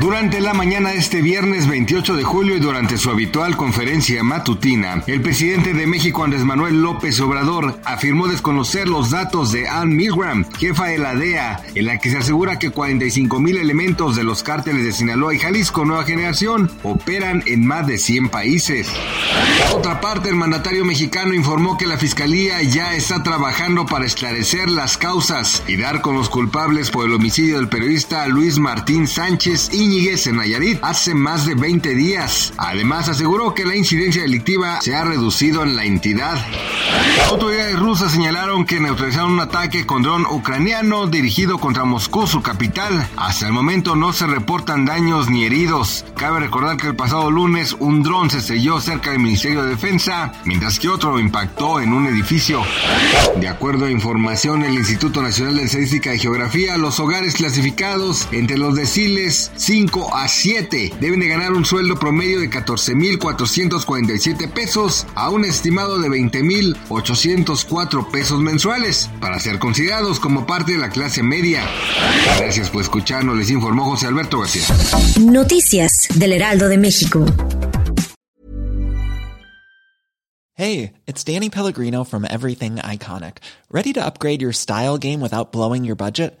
Durante la mañana de este viernes 28 de julio y durante su habitual conferencia matutina, el presidente de México Andrés Manuel López Obrador afirmó desconocer los datos de Ann Milgram, jefa de la DEA, en la que se asegura que 45 mil elementos de los cárteles de Sinaloa y Jalisco Nueva Generación operan en más de 100 países. Por otra parte, el mandatario mexicano informó que la fiscalía ya está trabajando para esclarecer las causas y dar con los culpables por el homicidio del periodista Luis Martín Sánchez y Íñiguez en Nayarit hace más de 20 días. Además, aseguró que la incidencia delictiva se ha reducido en la entidad. Autoridades rusas señalaron que neutralizaron un ataque con dron ucraniano dirigido contra Moscú, su capital. Hasta el momento no se reportan daños ni heridos. Cabe recordar que el pasado lunes un dron se estrelló cerca del Ministerio de Defensa, mientras que otro impactó en un edificio. De acuerdo a información del Instituto Nacional de Estadística y Geografía, los hogares clasificados entre los deciles 5 a 7 deben de ganar un sueldo promedio de 14.447 pesos a un estimado de 20.804 pesos mensuales para ser considerados como parte de la clase media. Gracias por escucharnos, les informó José Alberto García. Noticias del Heraldo de México. Hey, it's Danny Pellegrino from Everything Iconic. Ready to upgrade your style game without blowing your budget?